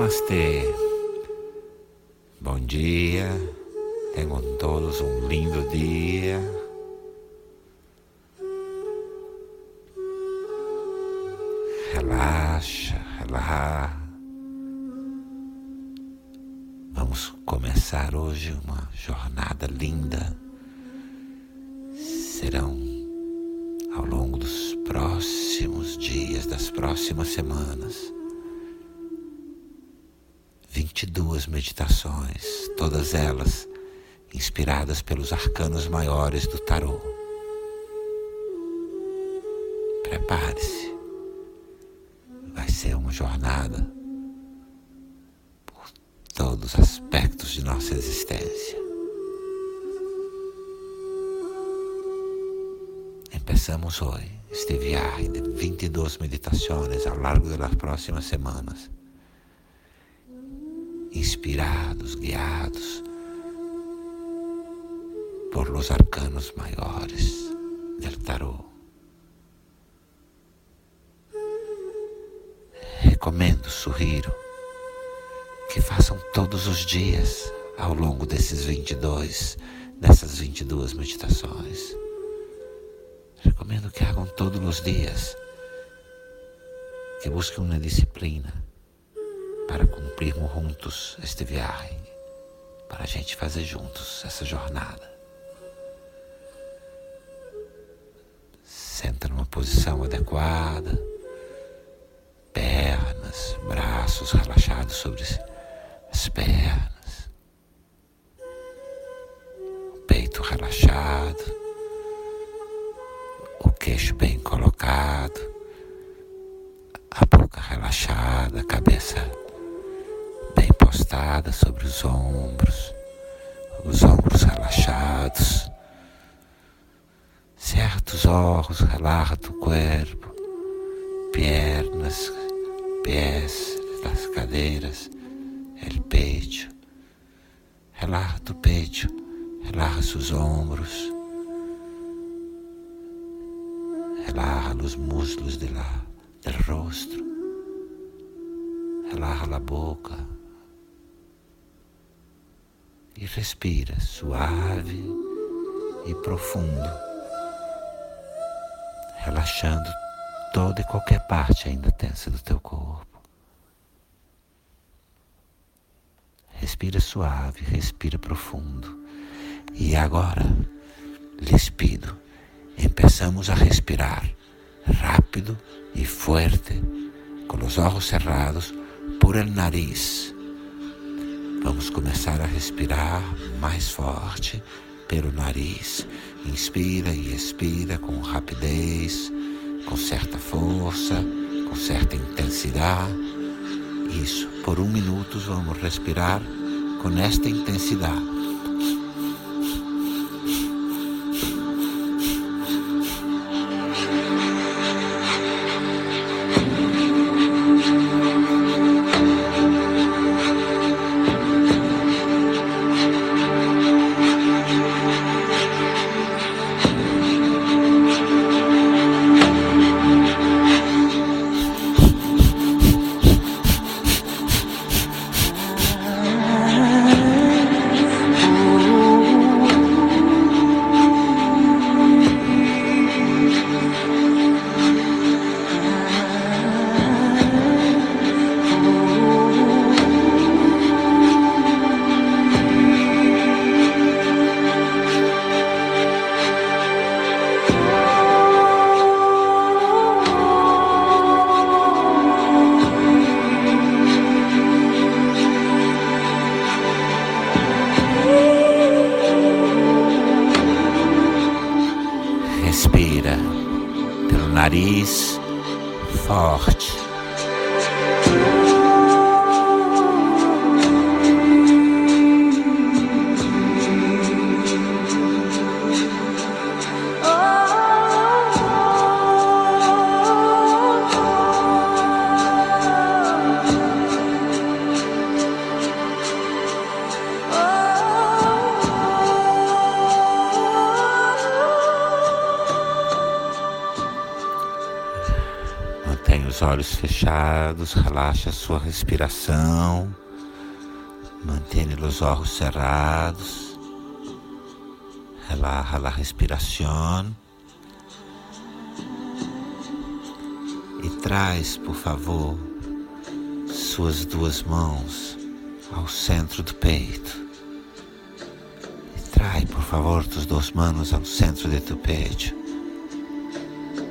Namastê. Bom dia. Tenham todos um lindo dia. Relaxa, relaxa. Vamos começar hoje uma jornada linda. Serão ao longo dos próximos dias, das próximas semanas 22 meditações, todas elas inspiradas pelos arcanos maiores do tarô. Prepare-se. Vai ser uma jornada por todos os aspectos de nossa existência. Empezamos hoje este viagem de 22 meditações ao largo das próximas semanas inspirados, guiados por los arcanos maiores del tarot. Recomendo, sugiro, que façam todos os dias ao longo desses 22, dessas 22 meditações. Recomendo que hagam todos os dias, que busquem uma disciplina para cumprirmos juntos este viagem, para a gente fazer juntos essa jornada. Senta numa posição adequada, pernas, braços relaxados sobre as pernas, o peito relaxado, o queixo bem colocado, a boca relaxada, a cabeça encostada sobre os ombros, os ombros relaxados. Certos olhos, relaxa o corpo, pernas, pés, as cadeiras, o peito. Relaxa o peito, relaxa os ombros. Relaxa os músculos do rosto. Relaxa a boca e respira suave e profundo, relaxando toda e qualquer parte ainda tensa do teu corpo. Respira suave, respira profundo. E agora, lhes pido, empezamos a respirar rápido e forte, com os olhos cerrados, por el nariz Vamos começar a respirar mais forte pelo nariz. Inspira e expira com rapidez, com certa força, com certa intensidade. Isso, por um minuto vamos respirar com esta intensidade. Forte. Olhos fechados, relaxa a sua respiração, mantenha os olhos cerrados, relaxa a respiração e traz, por favor, suas duas mãos ao centro do peito. E trai, por favor, tus duas mãos ao centro de tu peito.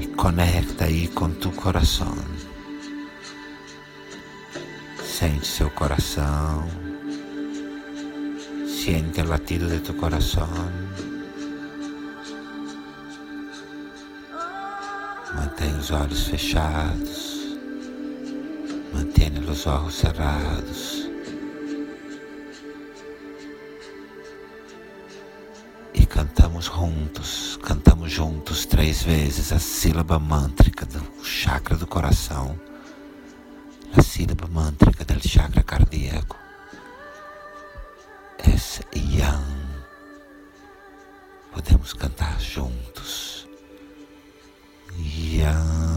E conecta aí com tu coração. Sente seu coração. Siente o latido de tu coração. Mantém os olhos fechados. Mantenha os olhos cerrados. E cantamos juntos, cantamos juntos três vezes a sílaba mântrica do chakra do coração, a sílaba mântrica do chakra cardíaco. Es Yang. Podemos cantar juntos. Yang.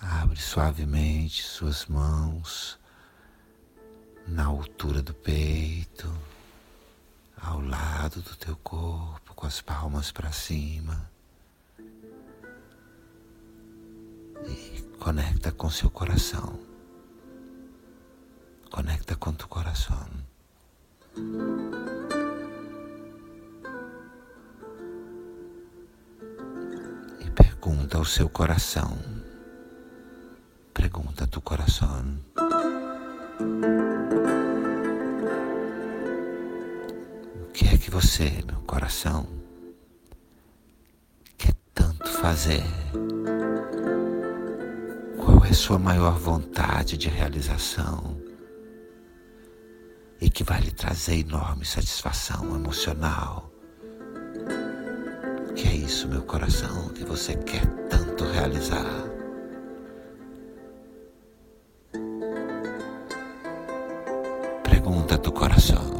Abre suavemente suas mãos na altura do peito, ao lado do teu corpo, com as palmas para cima. E conecta com seu coração. Conecta com tu coração. E pergunta ao seu coração. Pergunta tu coração. O que é que você, meu coração, quer tanto fazer? Qual é sua maior vontade de realização? E que vai lhe trazer enorme satisfação emocional. Que é isso, meu coração, que você quer tanto realizar. Pergunta do coração.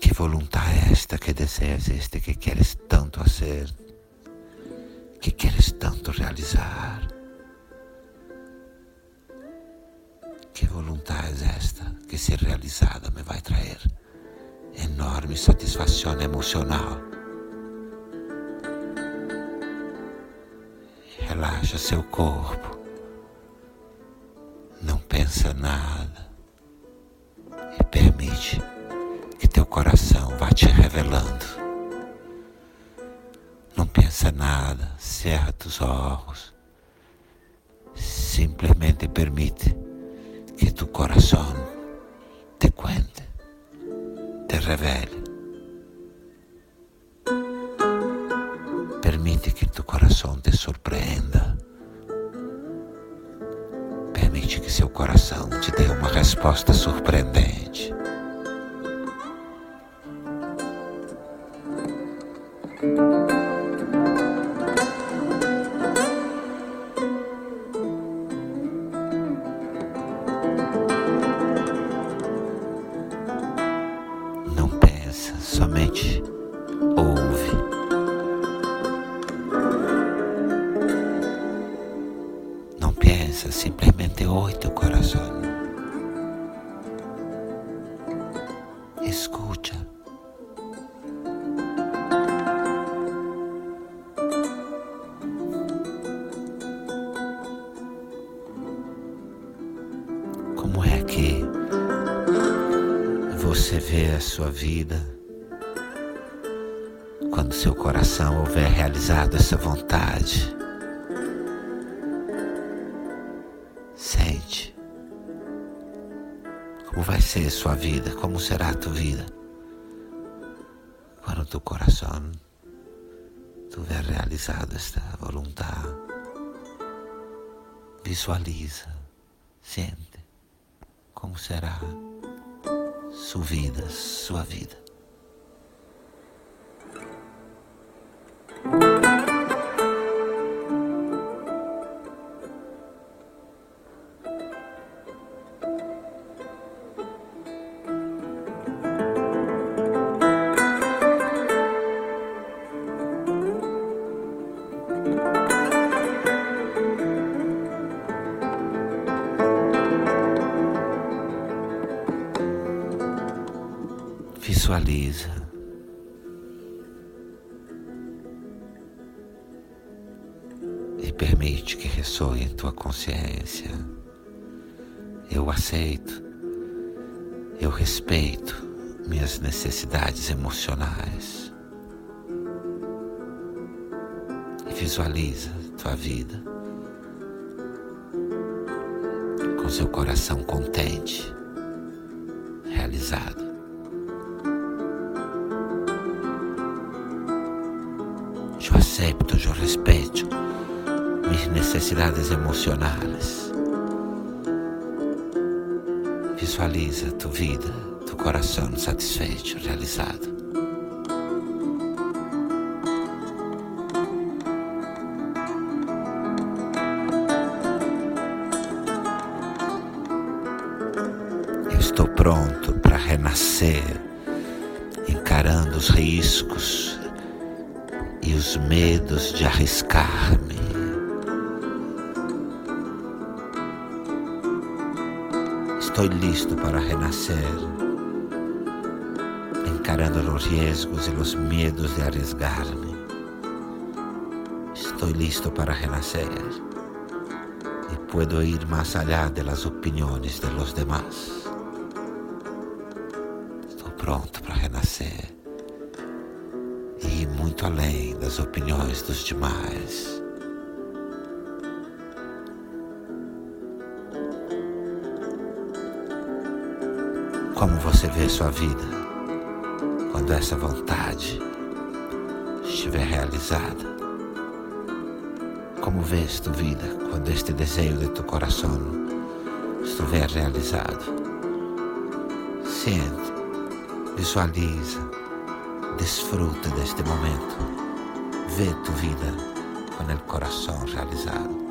Que voluntade é esta que deseas, este que queres tanto fazer, que queres tanto realizar? É esta que, se realizada, me vai trazer enorme satisfação emocional? Relaxa seu corpo, não pensa nada e permite que teu coração vá te revelando. Não pensa nada, cerra os olhos, simplesmente permite que tu coração te cuente, te revele. Permite que tu coração te surpreenda. Permite que seu coração te dê uma resposta surpreendente. Somente ouve. Não pensa, simplesmente ouve teu coração. Escuta. Como é que você vê a sua vida? Quando seu coração houver realizado essa vontade. Sente como vai ser sua vida, como será a tua vida quando teu coração tiver realizado esta vontade. Visualiza, sente como será sua vida, sua vida. Visualiza. E permite que ressoe em tua consciência. Eu aceito, eu respeito minhas necessidades emocionais. E visualiza tua vida com seu coração contente, Eu acepto, eu respeito minhas necessidades emocionais. Visualiza tua vida, tu coração satisfeito, realizado. Eu estou pronto para renascer, encarando os riscos e os medos de arriscar-me. Estou listo para renascer, encarando os riscos e os medos de arriesgar-me. Estou listo para renascer e puedo ir más allá de las opiniones de los demás. Estou pronto para renascer muito além das opiniões dos demais. Como você vê sua vida quando essa vontade estiver realizada? Como vês tu vida quando este desejo de tu coração estiver realizado? Sente, visualiza, desfruta deste momento. Vê tu vida com o coração realizado.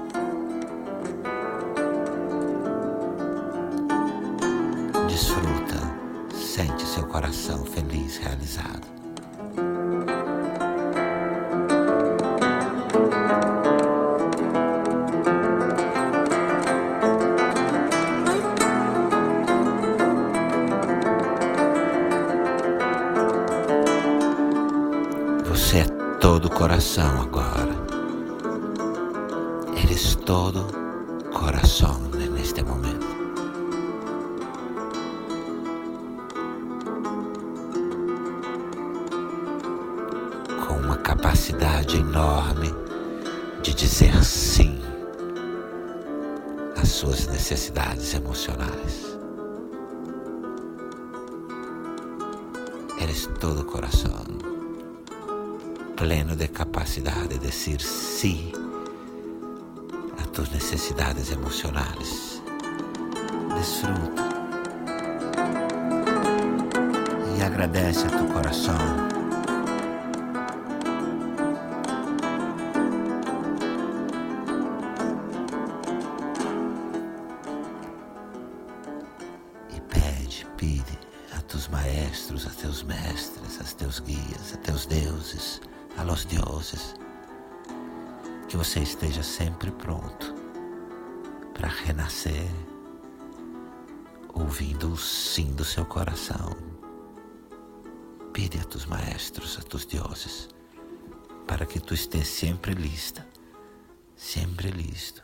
Desfruta, sente seu coração feliz realizado. Coração agora. Eres todo coração neste momento. Com uma capacidade enorme de dizer sim às suas necessidades emocionais. Eres todo coração pleno de capacidade de dizer sim a tus necessidades emocionais. Desfruta e agradece a tu coração. Pede, a tus maestros, a teus mestres, a teus guias, a teus deuses a los deuses, que você esteja sempre pronto para renascer, ouvindo o sim do seu coração. Pede a tus maestros, a tus deuses, para que tu estejas sempre lista, sempre listo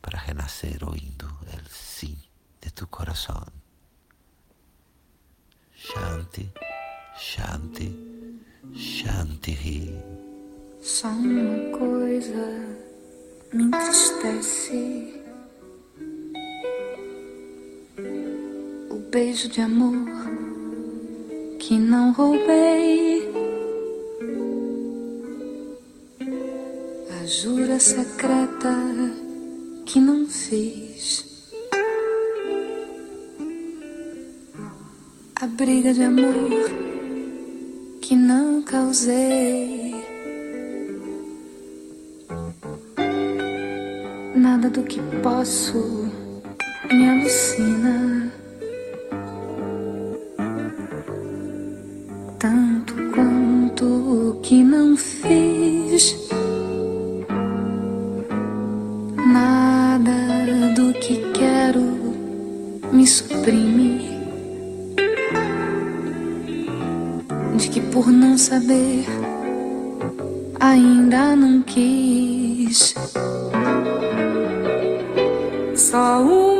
para renascer ouvindo o sim de tu coração. Shanti, Shanti. Shanti. Só uma coisa me entristece. O beijo de amor que não roubei. A jura secreta que não fiz. A briga de amor que não causei. Nada do que posso me alucina. Tanto quanto o que não fiz. saber, ainda não quis. Só um